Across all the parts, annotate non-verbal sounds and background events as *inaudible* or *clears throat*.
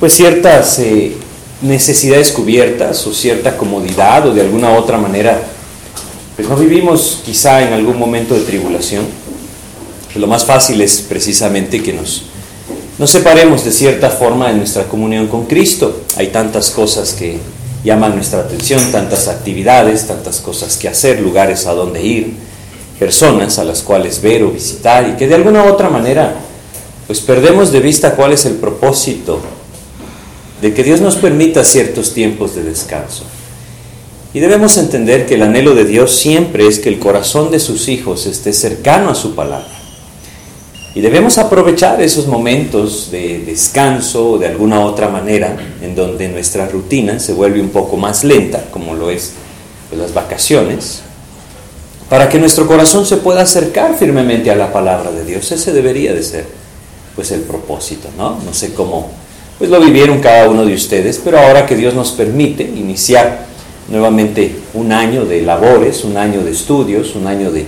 pues ciertas eh, necesidades cubiertas o cierta comodidad o de alguna otra manera, pues no vivimos quizá en algún momento de tribulación. Lo más fácil es precisamente que nos, nos separemos de cierta forma de nuestra comunión con Cristo. Hay tantas cosas que llaman nuestra atención, tantas actividades, tantas cosas que hacer, lugares a donde ir, personas a las cuales ver o visitar y que de alguna otra manera pues perdemos de vista cuál es el propósito de que Dios nos permita ciertos tiempos de descanso. Y debemos entender que el anhelo de Dios siempre es que el corazón de sus hijos esté cercano a su palabra. Y debemos aprovechar esos momentos de descanso o de alguna otra manera en donde nuestra rutina se vuelve un poco más lenta, como lo es pues, las vacaciones, para que nuestro corazón se pueda acercar firmemente a la palabra de Dios. Ese debería de ser pues el propósito, ¿no? No sé cómo pues lo vivieron cada uno de ustedes, pero ahora que Dios nos permite iniciar nuevamente un año de labores, un año de estudios, un año de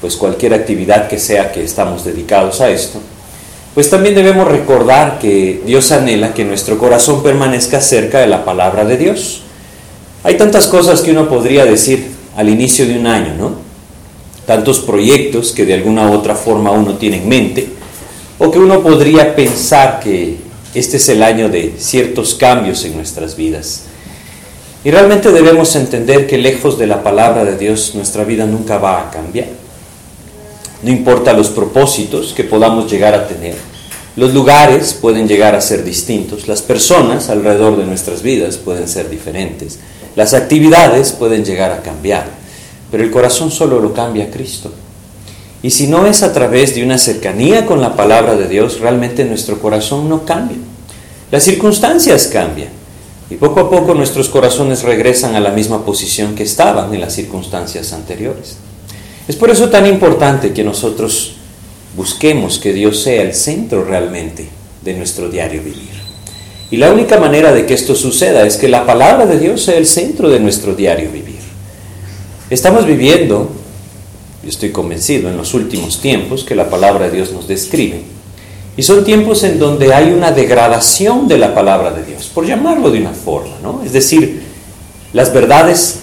pues cualquier actividad que sea que estamos dedicados a esto, pues también debemos recordar que Dios anhela que nuestro corazón permanezca cerca de la palabra de Dios. Hay tantas cosas que uno podría decir al inicio de un año, ¿no? Tantos proyectos que de alguna u otra forma uno tiene en mente, o que uno podría pensar que este es el año de ciertos cambios en nuestras vidas. Y realmente debemos entender que lejos de la palabra de Dios nuestra vida nunca va a cambiar. No importa los propósitos que podamos llegar a tener. Los lugares pueden llegar a ser distintos, las personas alrededor de nuestras vidas pueden ser diferentes, las actividades pueden llegar a cambiar, pero el corazón solo lo cambia Cristo. Y si no es a través de una cercanía con la palabra de Dios, realmente nuestro corazón no cambia. Las circunstancias cambian. Y poco a poco nuestros corazones regresan a la misma posición que estaban en las circunstancias anteriores. Es por eso tan importante que nosotros busquemos que Dios sea el centro realmente de nuestro diario vivir. Y la única manera de que esto suceda es que la palabra de Dios sea el centro de nuestro diario vivir. Estamos viviendo estoy convencido en los últimos tiempos que la palabra de Dios nos describe. Y son tiempos en donde hay una degradación de la palabra de Dios, por llamarlo de una forma, ¿no? Es decir, las verdades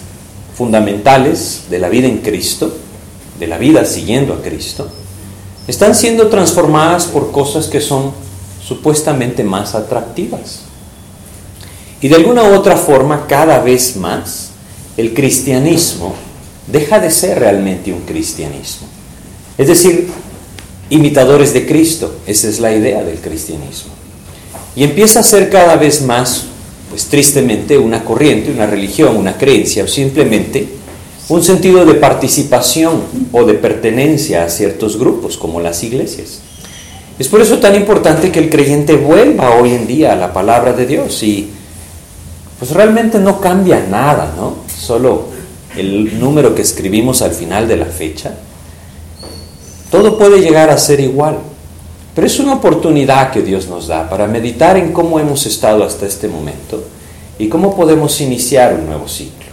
fundamentales de la vida en Cristo, de la vida siguiendo a Cristo, están siendo transformadas por cosas que son supuestamente más atractivas. Y de alguna u otra forma, cada vez más, el cristianismo deja de ser realmente un cristianismo. Es decir, imitadores de Cristo, esa es la idea del cristianismo. Y empieza a ser cada vez más, pues tristemente, una corriente, una religión, una creencia o simplemente un sentido de participación o de pertenencia a ciertos grupos como las iglesias. Es por eso tan importante que el creyente vuelva hoy en día a la palabra de Dios y pues realmente no cambia nada, ¿no? Solo el número que escribimos al final de la fecha, todo puede llegar a ser igual. Pero es una oportunidad que Dios nos da para meditar en cómo hemos estado hasta este momento y cómo podemos iniciar un nuevo ciclo.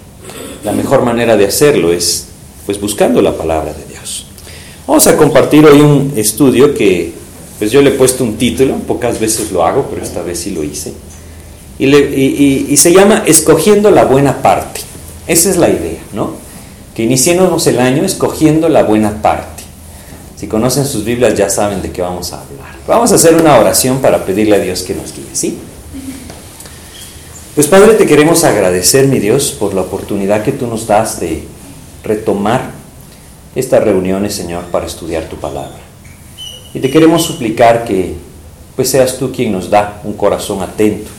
La mejor manera de hacerlo es pues buscando la palabra de Dios. Vamos a compartir hoy un estudio que pues yo le he puesto un título, pocas veces lo hago, pero esta vez sí lo hice, y, y se llama Escogiendo la buena parte. Esa es la idea, Que iniciemos el año escogiendo la buena parte. Si conocen sus Biblias ya saben de qué vamos a hablar. Vamos a hacer una oración para pedirle a Dios que nos guíe, ¿sí? Pues Padre, te queremos agradecer, mi Dios, por la oportunidad que tú nos das de retomar estas reuniones, Señor, para estudiar tu palabra. Y te queremos suplicar que pues seas tú quien nos da un corazón atento,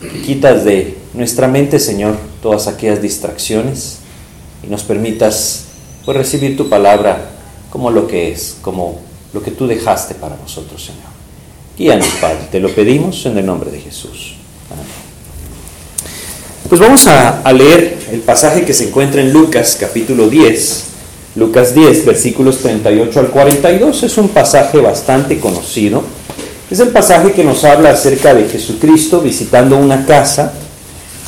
que quitas de nuestra mente, Señor, todas aquellas distracciones y nos permitas pues, recibir tu palabra como lo que es, como lo que tú dejaste para nosotros, Señor. Guíanos, Padre, te lo pedimos en el nombre de Jesús. Pues vamos a, a, leer el pasaje que se encuentra en Lucas capítulo 10, Lucas 10, versículos 38 al 42. Es un pasaje bastante conocido. Es el pasaje que nos habla acerca de Jesucristo visitando una casa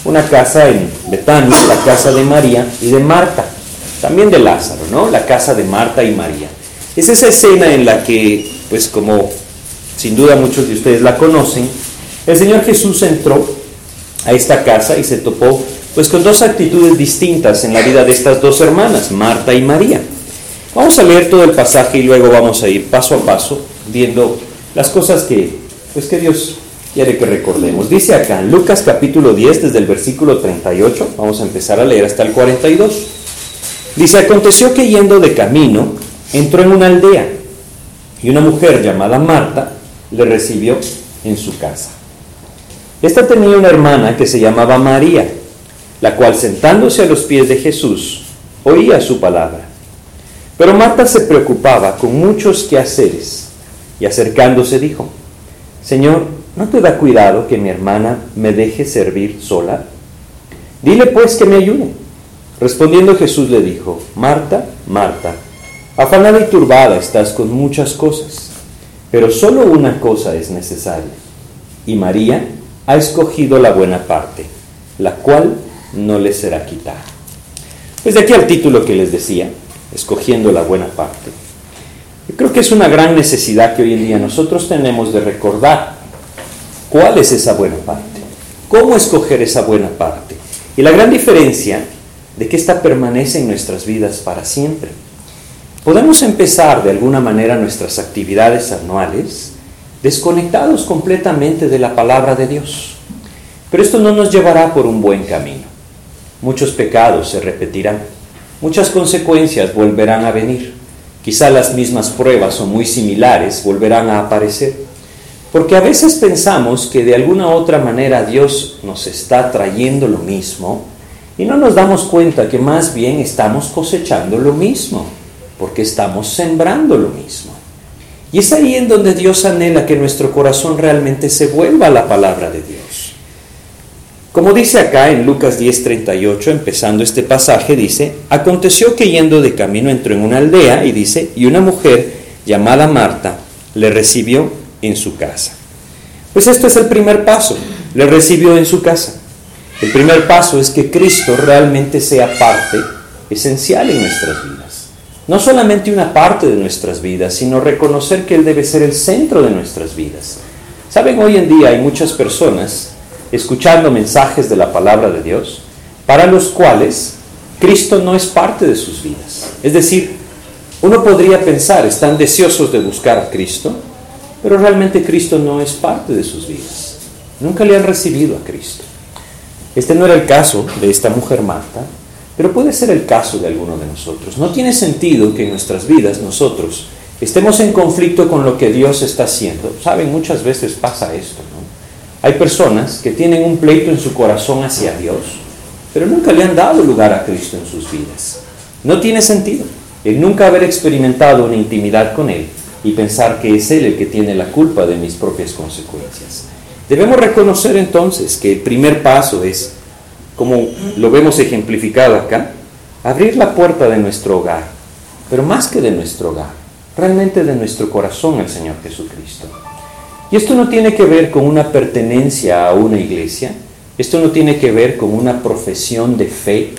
una casa en Betania, la casa de María y de Marta, también de Lázaro, ¿no? La casa de Marta y María. Es esa escena en la que, pues como sin duda muchos de ustedes la conocen, El Señor Jesús entró a esta casa y se topó pues con dos actitudes distintas en la vida de estas dos hermanas, Marta y María. Vamos a leer todo el pasaje y luego vamos a ir paso a paso viendo las cosas que, pues que Dios quiere que recordemos. Dice acá en Lucas capítulo 10 desde el versículo 38, vamos a empezar a leer hasta el 42. Dice, aconteció que yendo de camino, entró en una aldea y una mujer llamada Marta le recibió en su casa. Esta tenía una hermana que se llamaba María, la cual sentándose a los pies de Jesús, oía su palabra. Pero Marta se preocupaba con muchos quehaceres y acercándose dijo, Señor, ¿no te da cuidado que mi hermana me deje servir sola? Dile pues que me ayude. Respondiendo Jesús le dijo, Marta, Marta, afanada y turbada estás con muchas cosas, pero solo una cosa es necesaria. Y María ha escogido la buena parte, la cual no le será quitada. Pues de aquí al título que les decía, escogiendo la buena parte. Creo que es una gran necesidad que hoy en día nosotros tenemos de recordar cuál es esa buena parte, cómo escoger esa buena parte. Y la gran diferencia de que ésta permanece en nuestras vidas para siempre. Podemos empezar de alguna manera nuestras actividades anuales desconectados completamente de la palabra de Dios. Pero esto no nos llevará por un buen camino. Muchos pecados se repetirán muchas consecuencias volverán a venir. Quizá las mismas pruebas o muy similares volverán a aparecer. Porque a veces pensamos que de alguna otra manera Dios nos está trayendo lo mismo y no nos damos cuenta que más bien estamos cosechando lo mismo, porque estamos sembrando lo mismo. Y es ahí en donde Dios anhela que nuestro corazón realmente se vuelva a la palabra de Dios. Como dice acá en Lucas 10:38, empezando este pasaje, dice, aconteció que yendo de camino entró en una aldea y dice, y una mujer llamada Marta le recibió en su casa. Pues esto es el primer paso, le recibió en su casa. El primer paso es que Cristo realmente sea parte esencial en nuestras vidas. No solamente una parte de nuestras vidas, sino reconocer que Él debe ser el centro de nuestras vidas. Saben, hoy en día hay muchas personas escuchando mensajes de la palabra de Dios, para los cuales Cristo no es parte de sus vidas. Es decir, uno podría pensar, están deseosos de buscar a Cristo, pero realmente Cristo no es parte de sus vidas. Nunca le han recibido a Cristo. Este no era el caso de esta mujer Marta, pero puede ser el caso de alguno de nosotros. No tiene sentido que en nuestras vidas nosotros estemos en conflicto con lo que Dios está haciendo. Saben, muchas veces pasa esto. Hay personas que tienen un pleito en su corazón hacia Dios, pero nunca le han dado lugar a Cristo en sus vidas. No tiene sentido el nunca haber experimentado una intimidad con Él y pensar que es Él el que tiene la culpa de mis propias consecuencias. Debemos reconocer entonces que el primer paso es, como lo vemos ejemplificado acá, abrir la puerta de nuestro hogar, pero más que de nuestro hogar, realmente de nuestro corazón al Señor Jesucristo. Y esto no tiene que ver con una pertenencia a una iglesia, esto no tiene que ver con una profesión de fe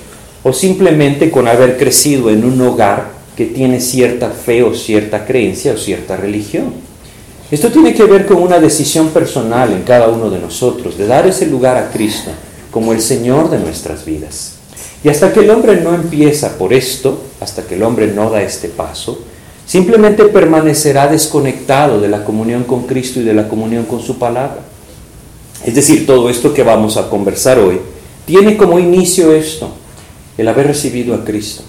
o simplemente con haber crecido en un hogar que tiene cierta fe o cierta creencia o cierta religión. Esto tiene que ver con una decisión personal en cada uno de nosotros de dar ese lugar a Cristo como el Señor de nuestras vidas. Y hasta que el hombre no empieza por esto, hasta que el hombre no da este paso, Simplemente permanecerá desconectado de la comunión con Cristo y de la comunión con su palabra. Es decir, todo esto que vamos a conversar hoy tiene como inicio esto, el haber recibido a Cristo.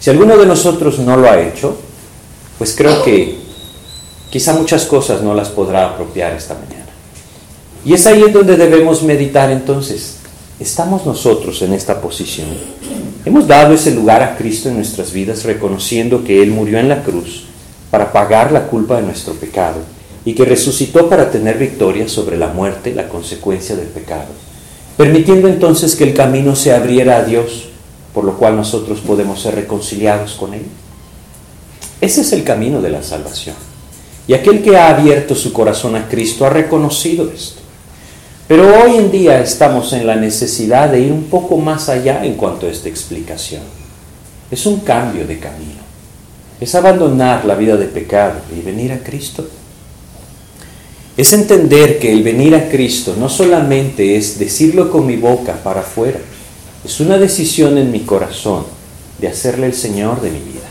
Si alguno de nosotros no lo ha hecho, pues creo que quizá muchas cosas no las podrá apropiar esta mañana. Y es ahí en donde debemos meditar entonces. ¿Estamos nosotros en esta posición? Hemos dado ese lugar a Cristo en nuestras vidas reconociendo que Él murió en la cruz para pagar la culpa de nuestro pecado y que resucitó para tener victoria sobre la muerte, la consecuencia del pecado, permitiendo entonces que el camino se abriera a Dios, por lo cual nosotros podemos ser reconciliados con Él. Ese es el camino de la salvación. Y aquel que ha abierto su corazón a Cristo ha reconocido esto. Pero hoy en día estamos en la necesidad de ir un poco más allá en cuanto a esta explicación. Es un cambio de camino. Es abandonar la vida de pecado y venir a Cristo. es entender que el venir a Cristo no solamente es decirlo con mi boca para afuera, es una decisión en mi corazón de hacerle el Señor de mi vida.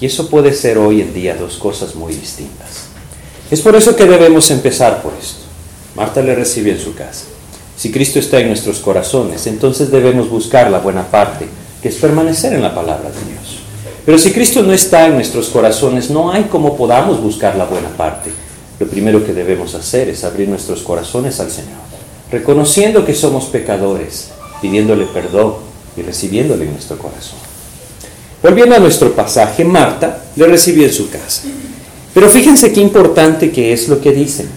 Y eso puede ser hoy en día dos cosas muy distintas. Es por eso que debemos empezar por esto. Marta le recibe en su casa. Si Cristo está en nuestros corazones, entonces debemos buscar la buena parte, que es permanecer en la palabra de Dios. Pero si Cristo no está en nuestros corazones, no hay como podamos buscar la buena parte lo primero que debemos hacer es abrir nuestros corazones al Señor, reconociendo que somos pecadores, pidiéndole perdón y recibiéndole en nuestro corazón. Volviendo a nuestro pasaje, Marta le recibió en su casa. Pero fíjense qué importante que es lo que dicen.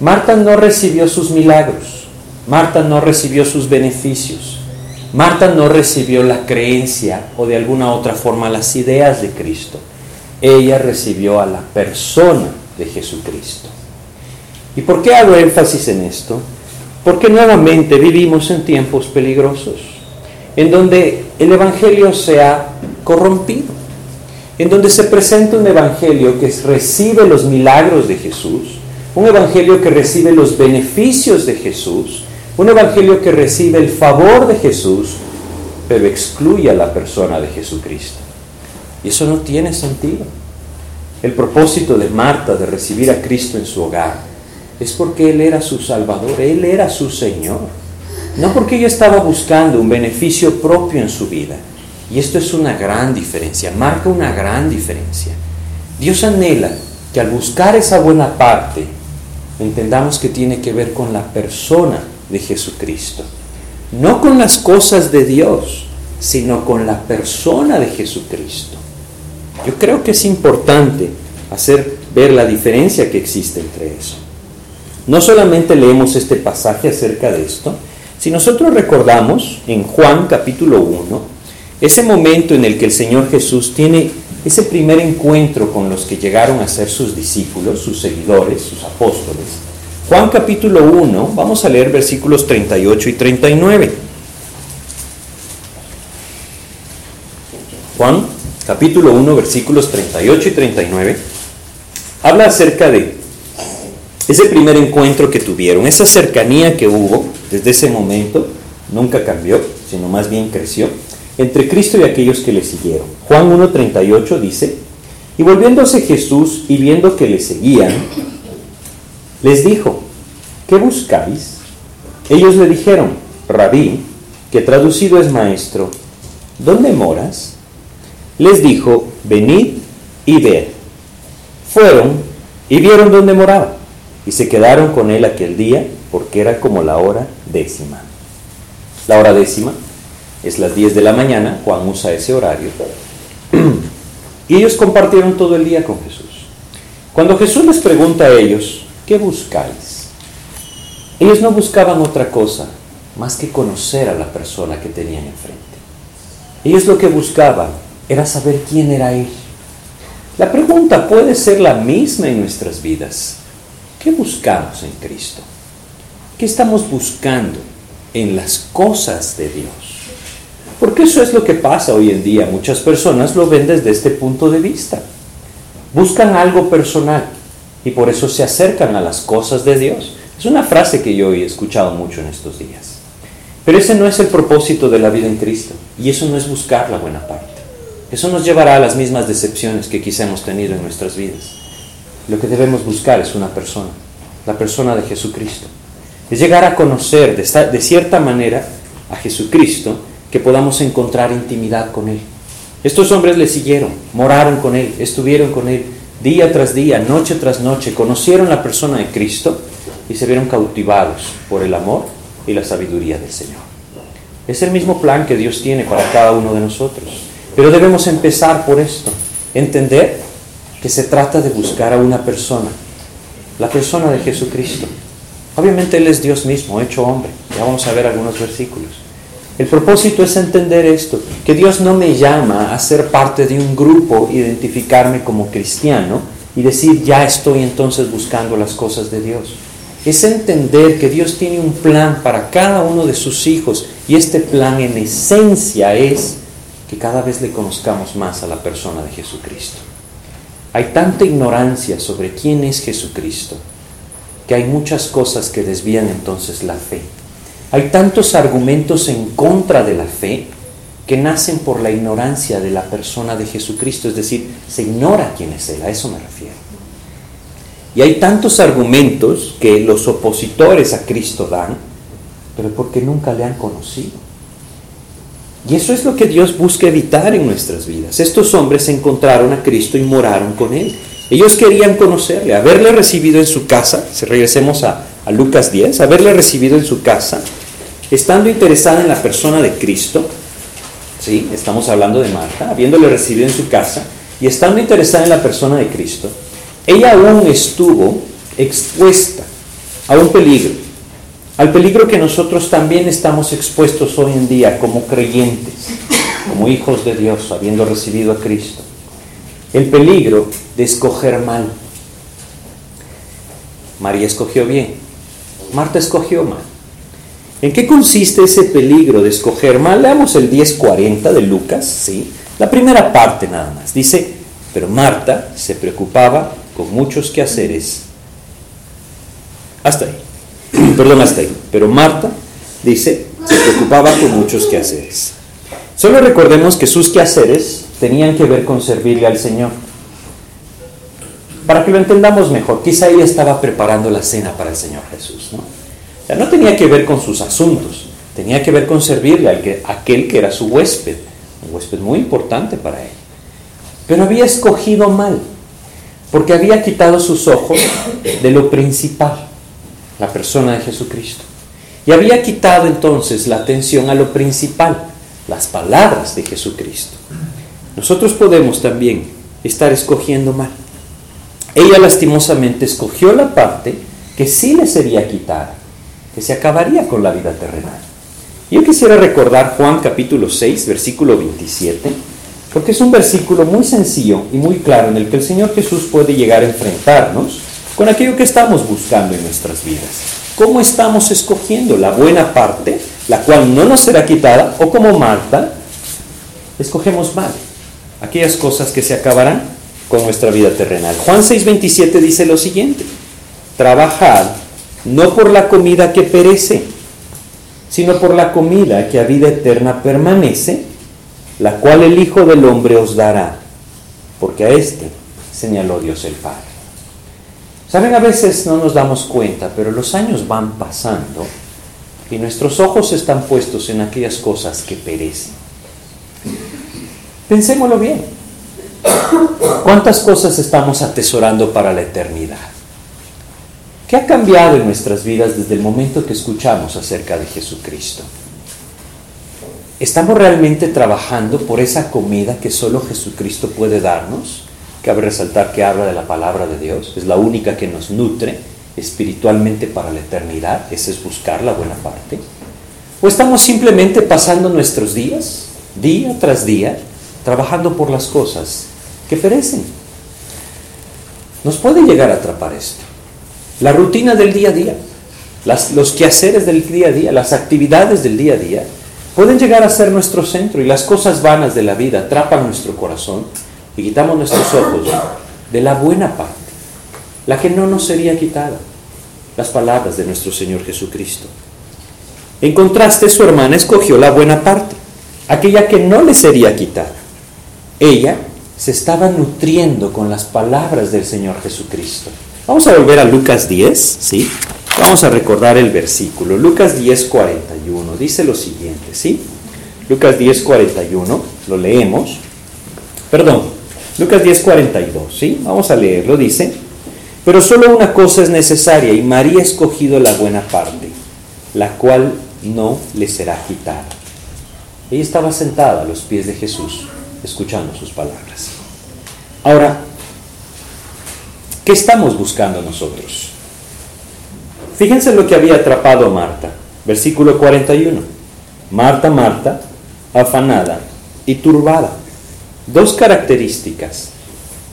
Marta no recibió sus milagros, Marta no recibió sus beneficios, Marta no recibió la creencia o de alguna otra forma las ideas de Cristo. Ella recibió a la persona de Jesucristo. ¿Y por qué hago énfasis en esto? Porque nuevamente vivimos en tiempos peligrosos, en donde el Evangelio se ha corrompido, en donde se presenta un Evangelio que recibe los milagros de Jesús, un Evangelio que recibe los beneficios de Jesús, un Evangelio que recibe el favor de Jesús, pero excluye a la persona de Jesucristo. Y eso no tiene sentido. El propósito de Marta de recibir a Cristo en su hogar es porque Él era su Salvador, Él era su Señor. No porque ella estaba buscando un beneficio propio en su vida. Y esto es una gran diferencia, marca una gran diferencia. Dios anhela que al buscar esa buena parte, entendamos que tiene que ver con la persona de Jesucristo. No con las cosas de Dios, sino con la persona de Jesucristo. Yo creo que es importante hacer ver la diferencia que existe entre eso. No solamente leemos este pasaje acerca de esto, si nosotros recordamos en Juan capítulo 1, ese momento en el que el Señor Jesús tiene ese primer encuentro con los que llegaron a ser sus discípulos, sus seguidores, sus apóstoles. Juan capítulo 1, vamos a leer versículos 38 y 39. Juan capítulo 1, versículos 38 y 39, habla acerca de ese primer encuentro que tuvieron, esa cercanía que hubo desde ese momento, nunca cambió, sino más bien creció, entre Cristo y aquellos que le siguieron. Juan 1.38 dice, y volviéndose Jesús y viendo que le seguían, les dijo, ¿qué buscáis? Ellos le dijeron, rabí, que traducido es maestro, ¿dónde moras? les dijo, venid y ved. Fueron y vieron dónde moraba, y se quedaron con él aquel día, porque era como la hora décima. La hora décima es las 10 de la mañana, Juan usa ese horario, *clears throat* y ellos compartieron todo el día con Jesús. Cuando Jesús les pregunta a ellos, ¿qué buscáis? Ellos no buscaban otra cosa más que conocer a la persona que tenían enfrente. Ellos lo que buscaban era saber quién era Él. La pregunta puede ser la misma en nuestras vidas. ¿Qué buscamos en Cristo? ¿Qué estamos buscando en las cosas de Dios? Porque eso es lo que pasa hoy en día. Muchas personas lo ven desde este punto de vista. Buscan algo personal y por eso se acercan a las cosas de Dios. Es una frase que yo he escuchado mucho en estos días. Pero ese no es el propósito de la vida en Cristo y eso no es buscar la buena parte. Eso nos llevará a las mismas decepciones que quizá hemos tenido en nuestras vidas. Lo que debemos buscar es una persona, la persona de Jesucristo. Es llegar a conocer de, cierta manera a Jesucristo que podamos encontrar intimidad con Él. Estos hombres le siguieron, moraron con Él, estuvieron con Él día tras día, noche tras noche, conocieron la persona de Cristo y se vieron cautivados por el amor y la sabiduría del Señor. Es el mismo plan que Dios tiene para cada uno de nosotros. Pero debemos empezar por esto, entender que se trata de buscar a una persona, la persona de Jesucristo. Obviamente Él es Dios mismo, hecho hombre. Ya vamos a ver algunos versículos. El propósito es entender esto, que Dios no me llama a ser parte de un grupo, identificarme como cristiano y decir, ya estoy entonces buscando las cosas de Dios. Es entender que Dios tiene un plan para cada uno de sus hijos y este plan en esencia es que cada vez le conozcamos más a la persona de Jesucristo. Hay tanta ignorancia sobre quién es Jesucristo que hay muchas cosas que desvían entonces la fe. Hay tantos argumentos en contra de la fe que nacen por la ignorancia de la persona de Jesucristo, es decir, se ignora quién es Él, a eso me refiero. Y hay tantos argumentos que los opositores a Cristo dan, pero porque nunca le han conocido. Y eso es lo que Dios busca evitar en nuestras vidas. Estos hombres encontraron a Cristo y moraron con Él. Ellos querían conocerle, haberle recibido en su casa, si regresemos a, Lucas 10, haberle recibido en su casa, estando interesada en la persona de Cristo, ¿sí? estamos hablando de Marta, habiéndole recibido en su casa y estando interesada en la persona de Cristo, ella aún estuvo expuesta a un peligro, al peligro que nosotros también estamos expuestos hoy en día como creyentes, como hijos de Dios, habiendo recibido a Cristo. El peligro de escoger mal. María escogió bien, Marta escogió mal. ¿En qué consiste ese peligro de escoger mal? Leamos el 10.40 de Lucas, ¿sí? La primera parte nada más. Dice, pero Marta se preocupaba con muchos quehaceres. Hasta ahí. *clears throat* Perdón, hasta ahí. Pero Marta, dice, se preocupaba con muchos quehaceres. Solo recordemos que sus quehaceres tenían que ver con servirle al Señor. Para que lo entendamos mejor, quizá ella estaba preparando la cena para el Señor Jesús, ¿no? No tenía que ver con sus asuntos, tenía que ver con servirle a aquel que era su huésped, un huésped muy importante para él. Pero había escogido mal, porque había quitado sus ojos de lo principal, la persona de Jesucristo. Y había quitado entonces la atención a lo principal, las palabras de Jesucristo. Nosotros podemos también estar escogiendo mal. Ella lastimosamente escogió la parte que sí le sería quitada que se acabaría con la vida terrenal. Yo quisiera recordar Juan capítulo 6, versículo 27, porque es un versículo muy sencillo y muy claro en el que el Señor Jesús puede llegar a enfrentarnos con aquello que estamos buscando en nuestras vidas. ¿Cómo estamos escogiendo la buena parte, la cual no nos será quitada, o como Marta, escogemos mal, aquellas cosas que se acabarán con nuestra vida terrenal? Juan 6, 27 dice lo siguiente, trabajad no por la comida que perece, sino por la comida que a vida eterna permanece, la cual el Hijo del Hombre os dará, porque a éste señaló Dios el Padre. Saben, a veces no nos damos cuenta, pero los años van pasando y nuestros ojos están puestos en aquellas cosas que perecen. Pensémoslo bien. ¿Cuántas cosas estamos atesorando para la eternidad? ¿Qué ha cambiado en nuestras vidas desde el momento que escuchamos acerca de Jesucristo? ¿Estamos realmente trabajando por esa comida que solo Jesucristo puede darnos? Cabe resaltar que habla de la palabra de Dios, es la única que nos nutre espiritualmente para la eternidad, ese es buscar la buena parte. ¿O estamos simplemente pasando nuestros días, día tras día, trabajando por las cosas que perecen? Nos puede llegar a atrapar esto. La rutina del día a día, los quehaceres del día a día, las actividades del día a día, pueden llegar a ser nuestro centro y las cosas vanas de la vida atrapan nuestro corazón y quitamos nuestros ojos de la buena parte, la que no nos sería quitada, las palabras de nuestro Señor Jesucristo. En contraste, su hermana escogió la buena parte, aquella que no le sería quitada. Ella se estaba nutriendo con las palabras del Señor Jesucristo. Vamos a volver a Lucas 10, ¿sí? Vamos a recordar el versículo. Lucas 10, 41. Dice lo siguiente, ¿sí? Lucas 10, 41. Lo leemos. Perdón. Lucas 10, 42, ¿sí? Vamos a leerlo. Dice, pero solo una cosa es necesaria y María ha escogido la buena parte, la cual no le será quitada. Ella estaba sentada a los pies de Jesús, escuchando sus palabras. Ahora, ¿Qué estamos buscando nosotros? Fíjense lo que había atrapado Marta. Versículo 41. Marta, Marta, afanada y turbada. Dos características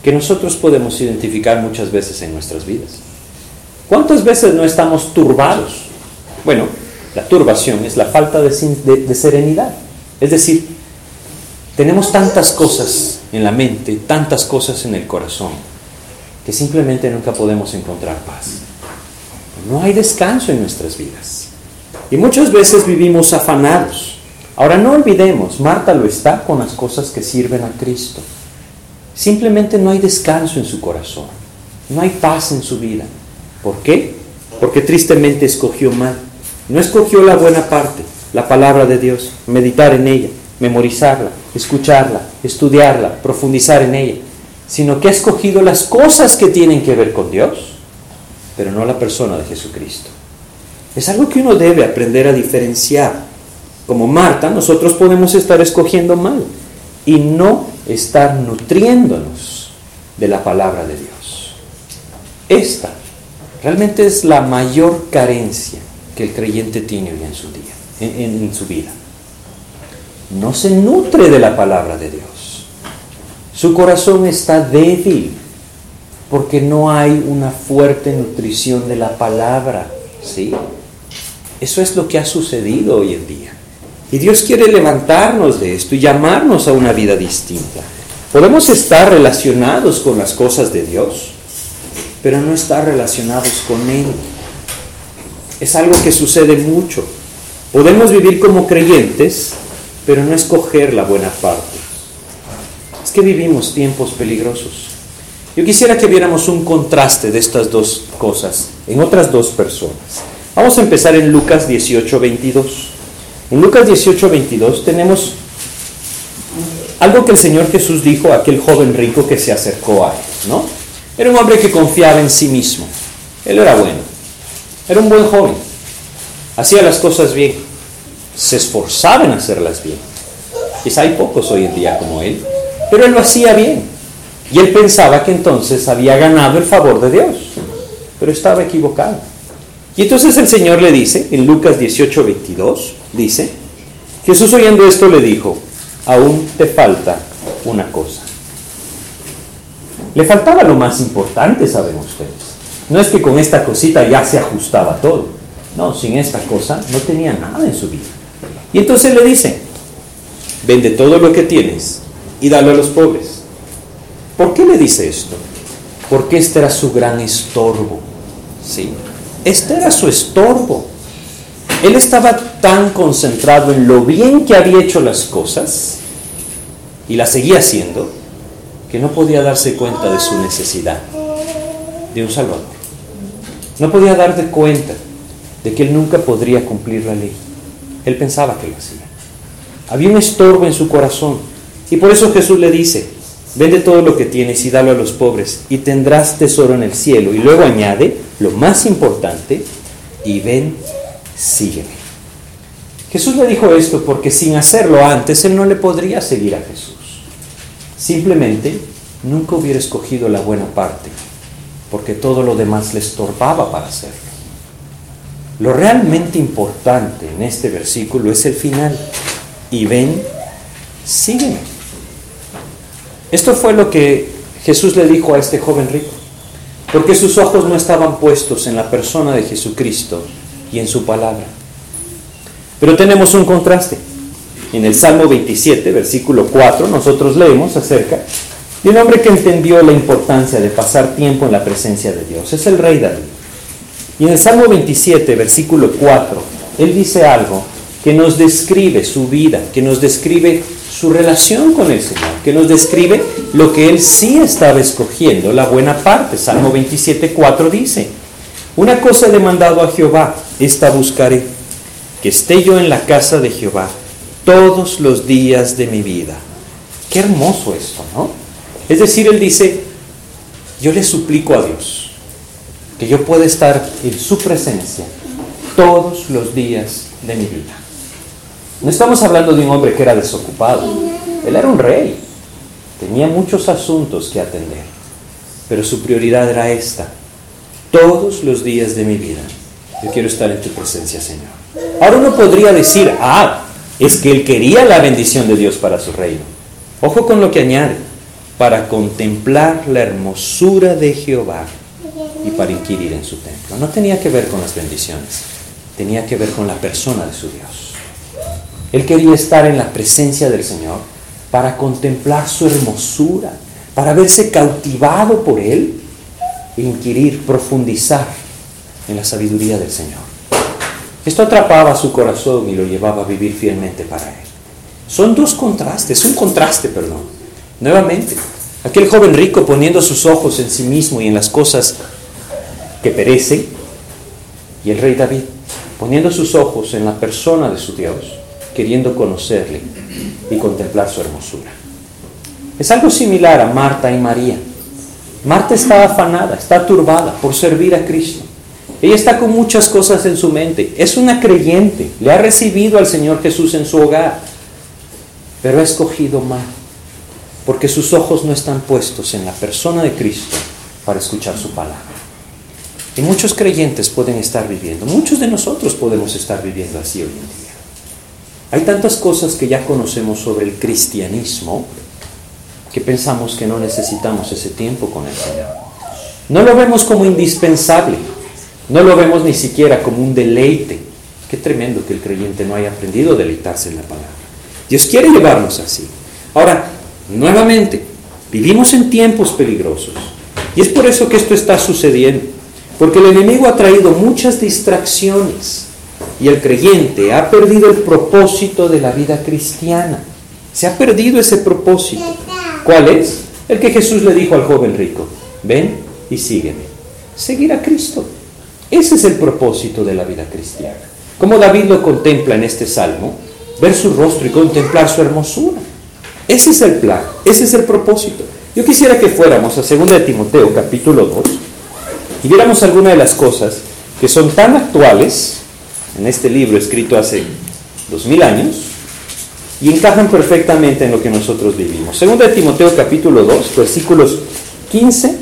que nosotros podemos identificar muchas veces en nuestras vidas. ¿Cuántas veces no estamos turbados? Bueno, la turbación es la falta de, serenidad. Es decir, tenemos tantas cosas en la mente, tantas cosas en el corazón, que simplemente nunca podemos encontrar paz. no hay descanso en nuestras vidas. Y muchas veces vivimos afanados. Ahora no olvidemos, Marta lo está con las cosas que sirven a Cristo. Simplemente no hay descanso en su corazón, no hay paz en su vida. ¿Por qué? Porque tristemente escogió mal. No escogió la buena parte, la palabra de Dios, meditar en ella, memorizarla, escucharla, estudiarla, profundizar en ella, sino que ha escogido las cosas que tienen que ver con Dios, pero no la persona de Jesucristo. Es algo que uno debe aprender a diferenciar. Como Marta, nosotros podemos estar escogiendo mal y no estar nutriéndonos de la palabra de Dios. Esta realmente es la mayor carencia que el creyente tiene hoy en su día, en, su vida. No se nutre de la palabra de Dios. Su corazón está débil porque no hay una fuerte nutrición de la palabra, ¿sí? Eso es lo que ha sucedido hoy en día. Y Dios quiere levantarnos de esto y llamarnos a una vida distinta. Podemos estar relacionados con las cosas de Dios, pero no estar relacionados con Él. Es algo que sucede mucho. Podemos vivir como creyentes, pero no escoger la buena parte. Es que vivimos tiempos peligrosos. Yo quisiera que viéramos un contraste de estas dos cosas en otras dos personas. Vamos a empezar en Lucas 18, 22. En Lucas 18, 22 tenemos algo que el Señor Jesús dijo a aquel joven rico que se acercó a él, ¿no? Era un hombre que confiaba en sí mismo. Él era bueno. Era un buen joven. Hacía las cosas bien. Se esforzaba en hacerlas bien. Quizá hay pocos hoy en día como él, pero él lo hacía bien. Y él pensaba que entonces había ganado el favor de Dios, pero estaba equivocado. Y entonces el Señor le dice, en Lucas 18, 22, dice, Jesús oyendo esto le dijo, aún te falta una cosa. Le faltaba lo más importante, saben ustedes. No es que con esta cosita ya se ajustaba todo. No, sin esta cosa no tenía nada en su vida. Y entonces le dice, vende todo lo que tienes y dalo a los pobres. ¿Por qué le dice esto? Porque este era su gran estorbo. Sí, este era su estorbo. Él estaba tan concentrado en lo bien que había hecho las cosas y las seguía haciendo que no podía darse cuenta de su necesidad de un Salvador. No podía darse cuenta de que él nunca podría cumplir la ley. Él pensaba que lo hacía. Había un estorbo en su corazón. Y por eso Jesús le dice, vende todo lo que tienes y dalo a los pobres y tendrás tesoro en el cielo. Y luego añade, lo más importante, y ven, sígueme. Jesús le dijo esto porque sin hacerlo antes, él no le podría seguir a Jesús. Simplemente nunca hubiera escogido la buena parte, porque todo lo demás le estorbaba para hacerlo. Lo realmente importante en este versículo es el final. Y ven, sígueme. Esto fue lo que Jesús le dijo a este joven rico, porque sus ojos no estaban puestos en la persona de Jesucristo y en su palabra. Pero tenemos un contraste. En el Salmo 27, versículo 4, nosotros leemos acerca de un hombre que entendió la importancia de pasar tiempo en la presencia de Dios. Es el rey David. Y en el Salmo 27, versículo 4, él dice algo que nos describe su vida, que nos describe su relación con el Señor, que nos describe lo que él sí estaba escogiendo, la buena parte. Salmo 27, 4 dice, una cosa he demandado a Jehová, esta buscaré, que esté yo en la casa de Jehová todos los días de mi vida. Qué hermoso esto, ¿no? Es decir, él dice, yo le suplico a Dios que yo pueda estar en su presencia todos los días de mi vida. No estamos hablando de un hombre que era desocupado. Él era un rey. Tenía muchos asuntos que atender. Pero su prioridad era esta. Todos los días de mi vida. Yo quiero estar en tu presencia, Señor. Ahora uno podría decir, ah, es que él quería la bendición de Dios para su reino. Ojo con lo que añade. Para contemplar la hermosura de Jehová y para inquirir en su templo. No tenía que ver con las bendiciones, tenía que ver con la persona de su Dios. Él quería estar en la presencia del Señor para contemplar su hermosura, para verse cautivado por Él e inquirir, profundizar en la sabiduría del Señor. Esto atrapaba su corazón y lo llevaba a vivir fielmente para Él. Son dos contrastes, un contraste, perdón. Nuevamente, aquel joven rico poniendo sus ojos en sí mismo y en las cosas que perecen, y el rey David poniendo sus ojos en la persona de su Dios, queriendo conocerle y contemplar su hermosura. Es algo similar a Marta y María. Marta está afanada, está turbada por servir a Cristo. Ella está con muchas cosas en su mente. Es una creyente, le ha recibido al Señor Jesús en su hogar, pero ha escogido mal, porque sus ojos no están puestos en la persona de Cristo para escuchar su palabra. Y muchos creyentes pueden estar viviendo, muchos de nosotros podemos estar viviendo así hoy en día. Hay tantas cosas que ya conocemos sobre el cristianismo que pensamos que no necesitamos ese tiempo con el Señor. No lo vemos como indispensable, no lo vemos ni siquiera como un deleite. Qué tremendo que el creyente no haya aprendido a deleitarse en la palabra. Dios quiere llevarnos así. Ahora, nuevamente, vivimos en tiempos peligrosos. Y es por eso que esto está sucediendo. Porque el enemigo ha traído muchas distracciones y el creyente ha perdido el propósito de la vida cristiana. Se ha perdido ese propósito. ¿Cuál es? El que Jesús le dijo al joven rico, ven y sígueme. Seguir a Cristo. Ese es el propósito de la vida cristiana. Como David lo contempla en este salmo, ver su rostro y contemplar su hermosura. Ese es el plan, ese es el propósito. Yo quisiera que fuéramos a 2 de Timoteo capítulo 2 y viéramos algunas de las cosas que son tan actuales en este libro escrito hace dos mil años y encajan perfectamente en lo que nosotros vivimos. Segunda de Timoteo capítulo 2, versículos 15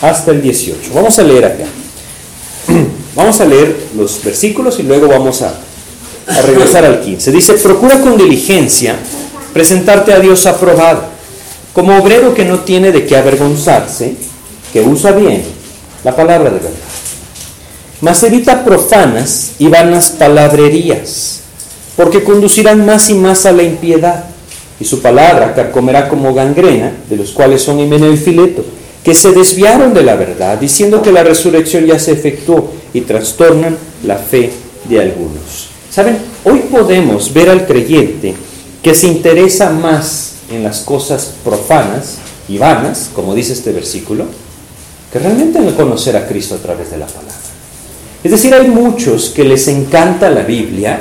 hasta el 18. Vamos a leer acá. *clears throat* Vamos a leer los versículos y luego vamos a, a regresar al 15. Dice, procura con diligencia presentarte a Dios aprobado, como obrero que no tiene de qué avergonzarse, que usa bien la palabra de verdad. Mas evita profanas y vanas palabrerías, porque conducirán más y más a la impiedad, y su palabra carcomerá como gangrena, de los cuales son Himeneo y Fileto, que se desviaron de la verdad, diciendo que la resurrección ya se efectuó y trastornan la fe de algunos. ¿Saben? Hoy podemos ver al creyente que se interesa más en las cosas profanas y vanas, como dice este versículo, que realmente no conocer a Cristo a través de la palabra. Es decir, hay muchos que les encanta la Biblia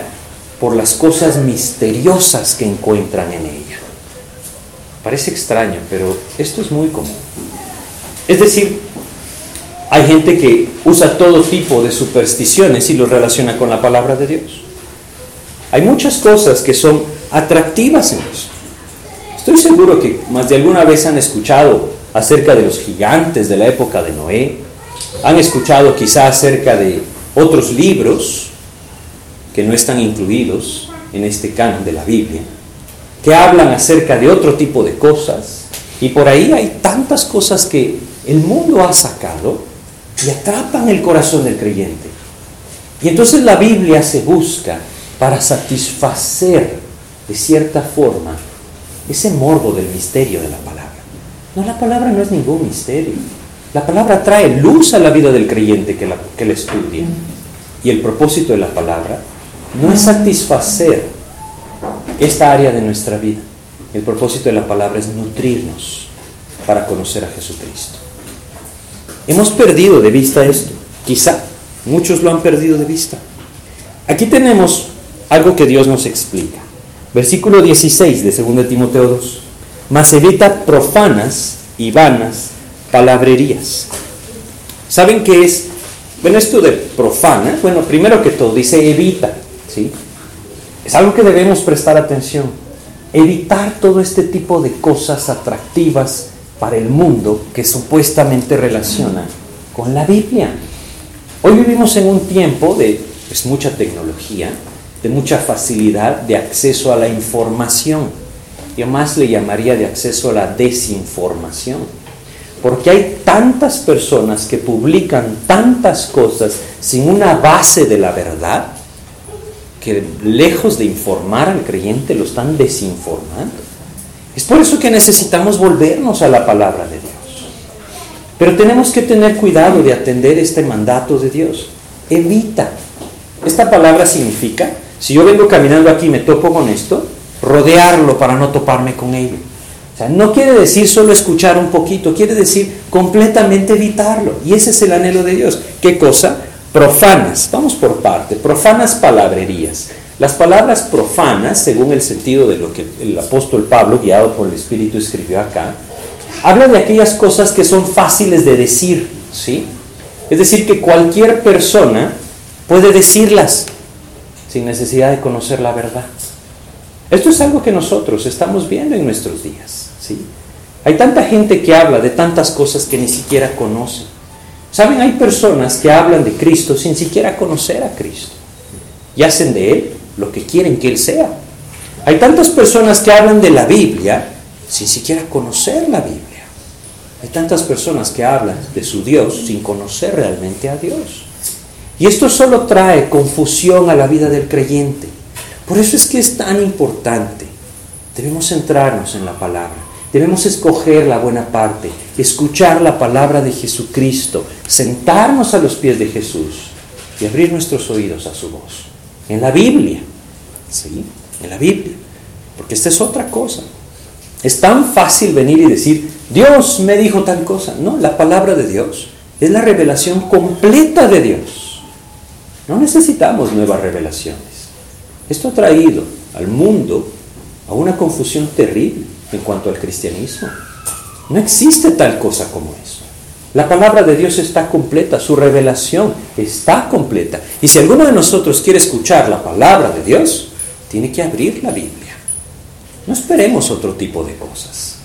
por las cosas misteriosas que encuentran en ella. Parece extraño, pero esto es muy común. Es decir, hay gente que usa todo tipo de supersticiones y lo relaciona con la palabra de Dios. Hay muchas cosas que son atractivas en eso. Estoy seguro que más de alguna vez han escuchado acerca de los gigantes de la época de Noé, han escuchado quizá acerca de otros libros que no están incluidos en este canon de la Biblia, que hablan acerca de otro tipo de cosas, y por ahí hay tantas cosas que el mundo ha sacado y atrapan el corazón del creyente. Y entonces la Biblia se busca para satisfacer de cierta forma ese morbo del misterio de la palabra. No, la palabra no es ningún misterio. La palabra trae luz a la vida del creyente que la, que la estudia. Y el propósito de la palabra no es satisfacer esta área de nuestra vida. El propósito de la palabra es nutrirnos para conocer a Jesucristo. Hemos perdido de vista esto. Quizá muchos lo han perdido de vista. Aquí tenemos algo que Dios nos explica. Versículo 16 de 2 Timoteo 2 mas evita profanas y vanas palabrerías. ¿Saben qué es? Bueno, esto de profana, bueno, primero que todo dice evita, ¿sí? Es algo que debemos prestar atención. Evitar todo este tipo de cosas atractivas para el mundo que supuestamente relaciona con la Biblia. Hoy vivimos en un tiempo de pues, mucha tecnología, de mucha facilidad de acceso a la información yo más le llamaría de acceso a la desinformación. Porque hay tantas personas que publican tantas cosas sin una base de la verdad que lejos de informar al creyente lo están desinformando. Es por eso que necesitamos volvernos a la palabra de Dios. Pero tenemos que tener cuidado de atender este mandato de Dios. evita. Esta palabra significa, si yo vengo caminando aquí y me topo con esto, rodearlo para no toparme con ello. O sea, no quiere decir solo escuchar un poquito, quiere decir completamente evitarlo. Y ese es el anhelo de Dios. ¿Qué cosa? Profanas, vamos por parte, profanas palabrerías. Las palabras profanas, según el sentido de lo que el apóstol Pablo, guiado por el Espíritu, escribió acá, habla de aquellas cosas que son fáciles de decir, ¿sí? Es decir, que cualquier persona puede decirlas sin necesidad de conocer la verdad. Esto es algo que nosotros estamos viendo en nuestros días, ¿sí? Hay tanta gente que habla de tantas cosas que ni siquiera conoce. Saben, hay personas que hablan de Cristo sin siquiera conocer a Cristo y hacen de Él lo que quieren que Él sea. Hay tantas personas que hablan de la Biblia sin siquiera conocer la Biblia. Hay tantas personas que hablan de su Dios sin conocer realmente a Dios. Y esto solo trae confusión a la vida del creyente. Por eso es que es tan importante. Debemos centrarnos en la palabra. Debemos escoger la buena parte, escuchar la palabra de Jesucristo, sentarnos a los pies de Jesús y abrir nuestros oídos a su voz. En la Biblia, ¿sí? En la Biblia. Porque esta es otra cosa. Es tan fácil venir y decir, Dios me dijo tal cosa. No, la palabra de Dios es la revelación completa de Dios. No necesitamos nuevas revelaciones. Esto ha traído al mundo a una confusión terrible en cuanto al cristianismo. No existe tal cosa como eso. La palabra de Dios está completa, su revelación está completa. Y si alguno de nosotros quiere escuchar la palabra de Dios, tiene que abrir la Biblia. No esperemos otro tipo de cosas.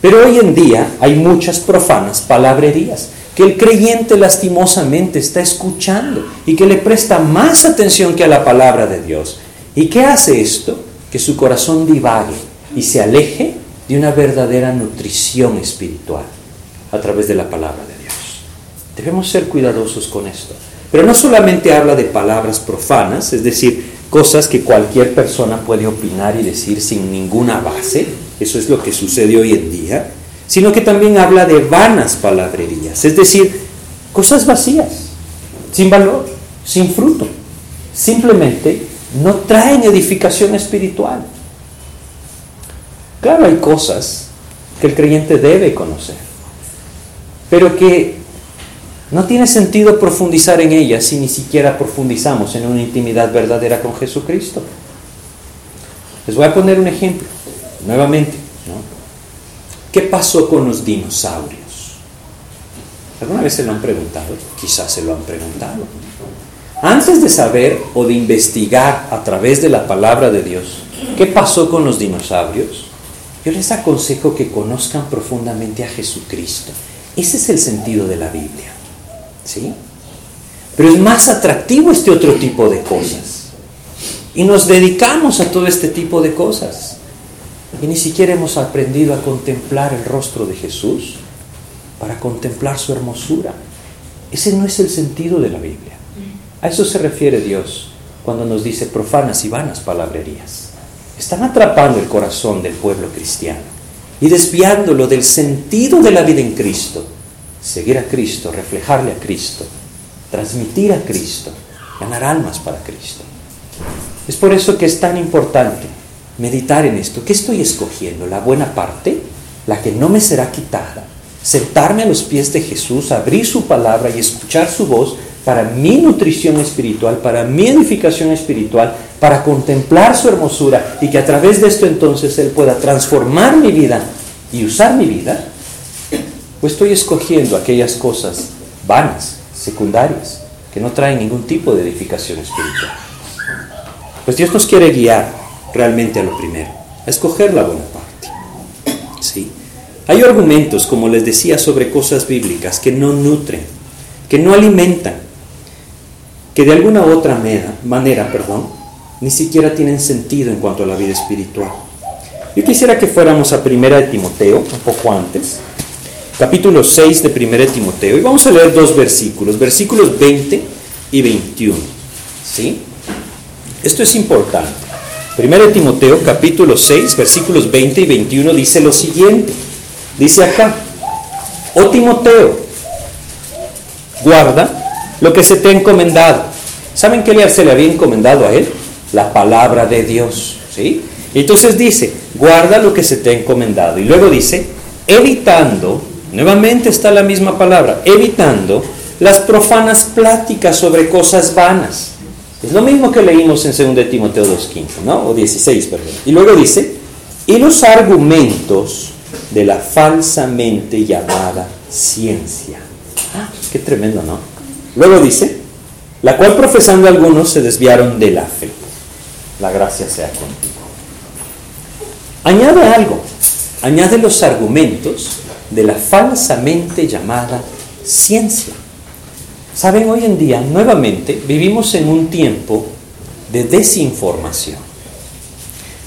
Pero hoy en día hay muchas profanas palabrerías que el creyente lastimosamente está escuchando y que le presta más atención que a la palabra de Dios. ¿Y qué hace esto? Que su corazón divague y se aleje de una verdadera nutrición espiritual a través de la palabra de Dios. Debemos ser cuidadosos con esto. Pero no solamente habla de palabras profanas, es decir, cosas que cualquier persona puede opinar y decir sin ninguna base, eso es lo que sucede hoy en día, sino que también habla de vanas palabrerías, es decir, cosas vacías, sin valor, sin fruto, simplemente no traen edificación espiritual. Claro, hay cosas que el creyente debe conocer, pero que no tiene sentido profundizar en ella si ni siquiera profundizamos en una intimidad verdadera con Jesucristo. Les voy a poner un ejemplo, nuevamente. ¿Qué pasó con los dinosaurios? ¿Alguna vez se lo han preguntado? Quizás se lo han preguntado. Antes de saber o de investigar a través de la palabra de Dios qué pasó con los dinosaurios, yo les aconsejo que conozcan profundamente a Jesucristo. Ese es el sentido de la Biblia. ¿Sí? Pero es más atractivo este otro tipo de cosas. Y nos dedicamos a todo este tipo de cosas. Y ni siquiera hemos aprendido a contemplar el rostro de Jesús para contemplar su hermosura. Ese no es el sentido de la Biblia. A eso se refiere Dios cuando nos dice profanas y vanas palabrerías. Están atrapando el corazón del pueblo cristiano y desviándolo del sentido de la vida en Cristo seguir a Cristo, reflejarle a Cristo, transmitir a Cristo, ganar almas para Cristo. Es por eso que es tan importante meditar en esto. ¿Qué estoy escogiendo? ¿La buena parte? ¿La que no me será quitada? Sentarme a los pies de Jesús, abrir su palabra y escuchar su voz para mi nutrición espiritual, para mi edificación espiritual, para contemplar su hermosura y que a través de esto entonces Él pueda transformar mi vida y usar mi vida o estoy escogiendo aquellas cosas vanas, secundarias, que no traen ningún tipo de edificación espiritual. Pues Dios nos quiere guiar realmente a lo primero, a escoger la buena parte. ¿Sí? Hay argumentos, como les decía, sobre cosas bíblicas que no nutren, que no alimentan, que de alguna u otra manera, manera perdón, ni siquiera tienen sentido en cuanto a la vida espiritual. Yo quisiera que fuéramos a Primera de Timoteo, un poco antes, capítulo 6 de 1 Timoteo. Y vamos a leer dos versículos, versículos 20 y 21. ¿Sí? Esto es importante. 1 Timoteo capítulo 6, versículos 20 y 21 dice lo siguiente. Dice acá, oh Timoteo, guarda lo que se te ha encomendado ¿Saben qué se le había encomendado a él? La palabra de Dios. ¿sí? Entonces dice, guarda lo que se te ha encomendado. Y luego dice, evitando, nuevamente está la misma palabra, evitando las profanas pláticas sobre cosas vanas. Es lo mismo que leímos en 2 Timoteo 2.15, ¿no? O 16, perdón. Y luego dice, y los argumentos de la falsamente llamada ciencia. Ah, qué tremendo, ¿no? Luego dice, la cual profesando algunos se desviaron de la fe. La gracia sea contigo. Añade algo, añade los argumentos de la falsamente llamada ciencia. Saben, hoy en día, nuevamente, vivimos en un tiempo de desinformación.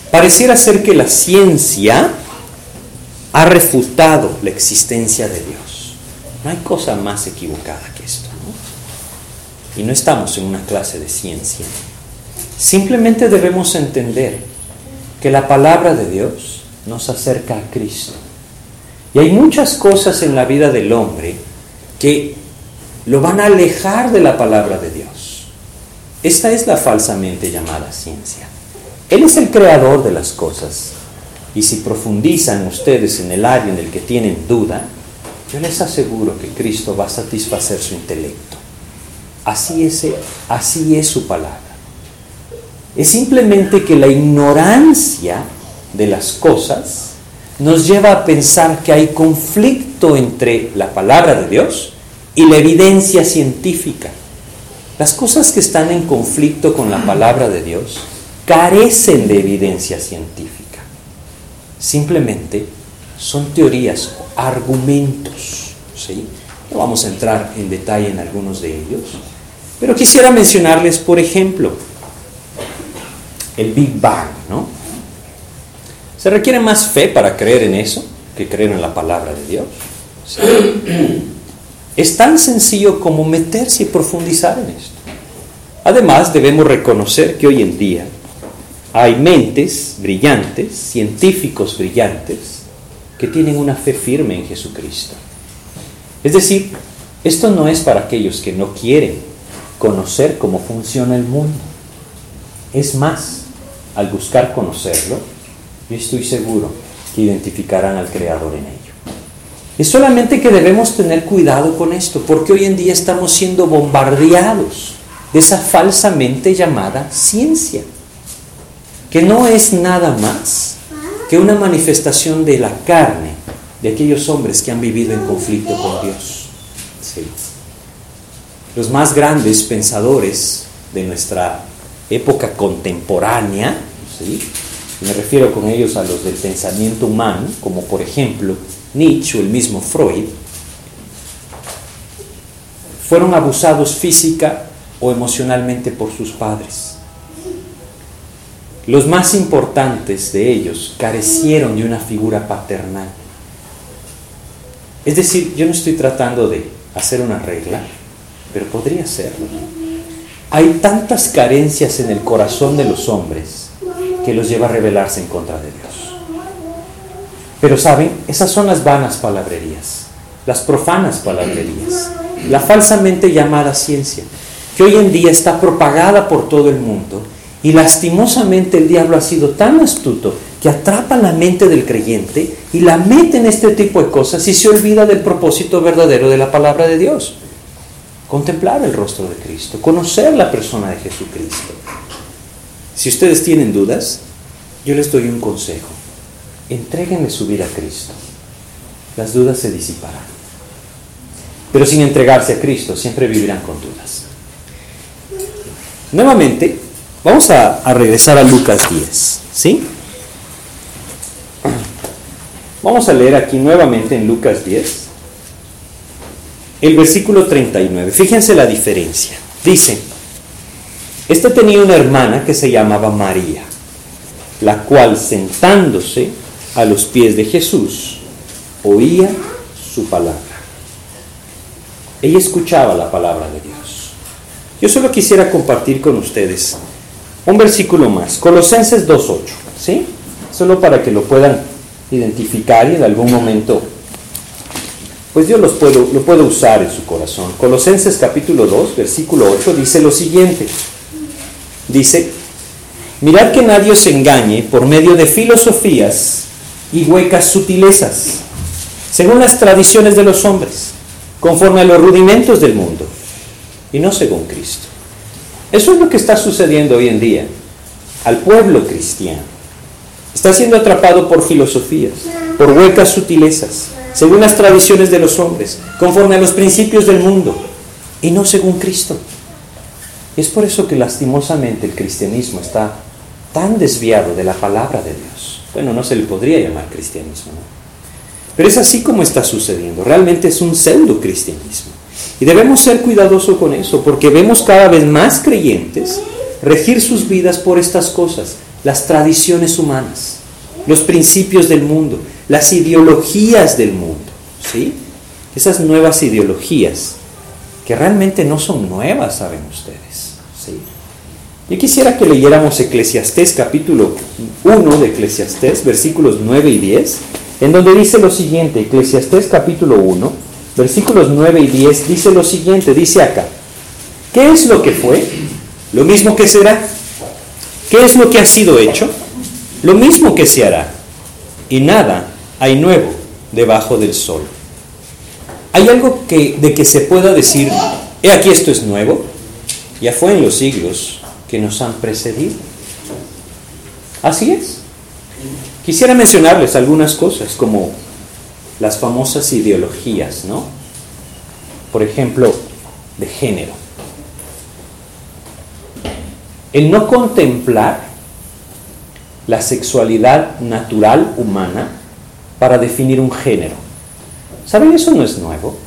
Pareciera ser que la ciencia ha refutado la existencia de Dios. No hay cosa más equivocada que esto. ¿no? Y no estamos en una clase de ciencia. Simplemente debemos entender que la palabra de Dios nos acerca a Cristo. Y hay muchas cosas en la vida del hombre que lo van a alejar de la palabra de Dios. Esta es la falsamente llamada ciencia. Él es el creador de las cosas. Y si profundizan ustedes en el área en el que tienen duda, yo les aseguro que Cristo va a satisfacer su intelecto. Así es, así es su palabra es simplemente que la ignorancia de las cosas nos lleva a pensar que hay conflicto entre la palabra de Dios y la evidencia científica. Las cosas que están en conflicto con la palabra de Dios carecen de evidencia científica. Simplemente son teorías, argumentos. ¿sí? No vamos a entrar en detalle en algunos de ellos, pero quisiera mencionarles, por ejemplo, el Big Bang, ¿no? ¿Se requiere más fe para creer en eso que creer en la palabra de Dios? *clears throat* Es tan sencillo como meterse y profundizar en esto. Además, debemos reconocer que hoy en día hay mentes brillantes, científicos brillantes, que tienen una fe firme en Jesucristo. Es decir, esto no es para aquellos que no quieren conocer cómo funciona el mundo. Es más, al buscar conocerlo, yo estoy seguro que identificarán al Creador en ello. Es solamente que debemos tener cuidado con esto, porque hoy en día estamos siendo bombardeados de esa falsamente llamada ciencia, que no es nada más que una manifestación de la carne de aquellos hombres que han vivido en conflicto con Dios. Los más grandes pensadores de nuestra época contemporánea, ¿sí? Me refiero con ellos a los del pensamiento humano, como por ejemplo Nietzsche o el mismo Freud, fueron abusados física o emocionalmente por sus padres. Los más importantes de ellos carecieron de una figura paternal. Es decir, yo no estoy tratando de hacer una regla, pero podría serlo. Hay tantas carencias en el corazón de los hombres que los lleva a rebelarse en contra de Dios. Pero saben, esas son las vanas palabrerías, las profanas palabrerías, la falsamente llamada ciencia, que hoy en día está propagada por todo el mundo y lastimosamente el diablo ha sido tan astuto que atrapa la mente del creyente y la mete en este tipo de cosas y se olvida del propósito verdadero de la palabra de Dios contemplar el rostro de Cristo, conocer la persona de Jesucristo. Si ustedes tienen dudas, yo les doy un consejo. Entréguenle su vida a Cristo. Las dudas se disiparán. Pero sin entregarse a Cristo, siempre vivirán con dudas. Nuevamente, vamos a, a regresar a Lucas 10. ¿Sí? Vamos a leer aquí nuevamente en Lucas 10 el versículo 39. Fíjense la diferencia. Dice, este tenía una hermana que se llamaba María, la cual sentándose a los pies de Jesús, oía su palabra. Ella escuchaba la palabra de Dios. Yo solo quisiera compartir con ustedes un versículo más, Colosenses 2.8, ¿sí? Solo para que lo puedan identificar y en algún momento pues Dios los puedo, lo puede usar en su corazón. Colosenses capítulo 2, versículo 8 dice lo siguiente. Dice, mirad que nadie os engañe por medio de filosofías y huecas sutilezas, según las tradiciones de los hombres, conforme a los rudimentos del mundo, y no según Cristo. Eso es lo que está sucediendo hoy en día al pueblo cristiano. Está siendo atrapado por filosofías, por huecas sutilezas, según las tradiciones de los hombres, conforme a los principios del mundo, y no según Cristo. Es por eso que lastimosamente el cristianismo está tan desviado de la palabra de Dios. Bueno, no se le podría llamar cristianismo, ¿no? Pero es así como está sucediendo. Realmente es un pseudo cristianismo. Y debemos ser cuidadosos con eso, porque vemos cada vez más creyentes regir sus vidas por estas cosas, las tradiciones humanas, los principios del mundo, las ideologías del mundo, ¿sí? Esas nuevas ideologías que realmente no son nuevas, saben ustedes. Yo quisiera que leyéramos Eclesiastés capítulo 1 de Eclesiastés, versículos 9 y 10, en donde dice lo siguiente, Eclesiastés capítulo 1, versículos 9 y 10, dice lo siguiente, dice acá, ¿qué es lo que fue? Lo mismo que será. ¿Qué es lo que ha sido hecho? Lo mismo que se hará. Y nada hay nuevo debajo del sol. ¿Hay algo que, de que se pueda decir, he aquí esto es nuevo? Ya fue en los siglos que nos han precedido. Así es. Quisiera mencionarles algunas cosas como las famosas ideologías, ¿no? Por ejemplo, de género. El no contemplar la sexualidad natural humana para definir un género. ¿Saben? Eso no es nuevo.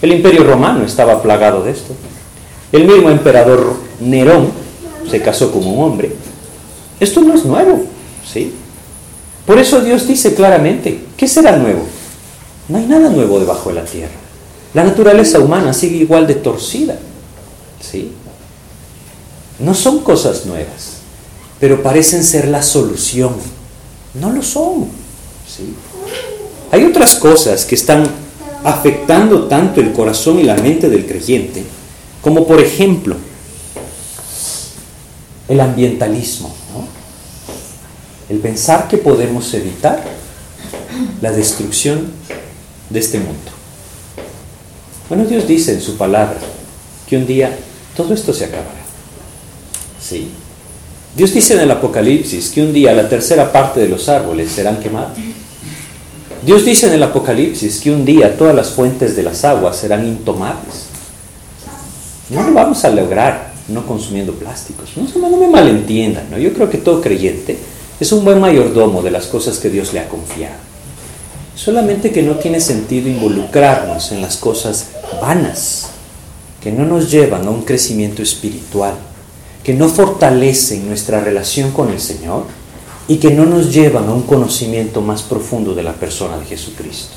El imperio romano estaba plagado de esto. El mismo emperador Nerón se casó con un hombre. Esto no es nuevo, ¿sí? Por eso Dios dice claramente, ¿qué será nuevo? No hay nada nuevo debajo de la tierra. La naturaleza humana sigue igual de torcida, ¿sí? No son cosas nuevas, pero parecen ser la solución. No lo son, ¿sí? Hay otras cosas que están afectando tanto el corazón y la mente del creyente, como por ejemplo el ambientalismo, el pensar que podemos evitar la destrucción de este mundo. Bueno, Dios dice en su palabra que un día todo esto se acabará. Sí. Dios dice en el Apocalipsis que un día la tercera parte de los árboles serán quemados. Dios dice en el Apocalipsis que un día todas las fuentes de las aguas serán intomables. No lo vamos a lograr no consumiendo plásticos. No, me malentiendan. ¿no? Yo creo que todo creyente es un buen mayordomo de las cosas que Dios le ha confiado. Solamente que no tiene sentido involucrarnos en las cosas vanas que no nos llevan a un crecimiento espiritual, que no fortalecen nuestra relación con el Señor y que no nos llevan a un conocimiento más profundo de la persona de Jesucristo.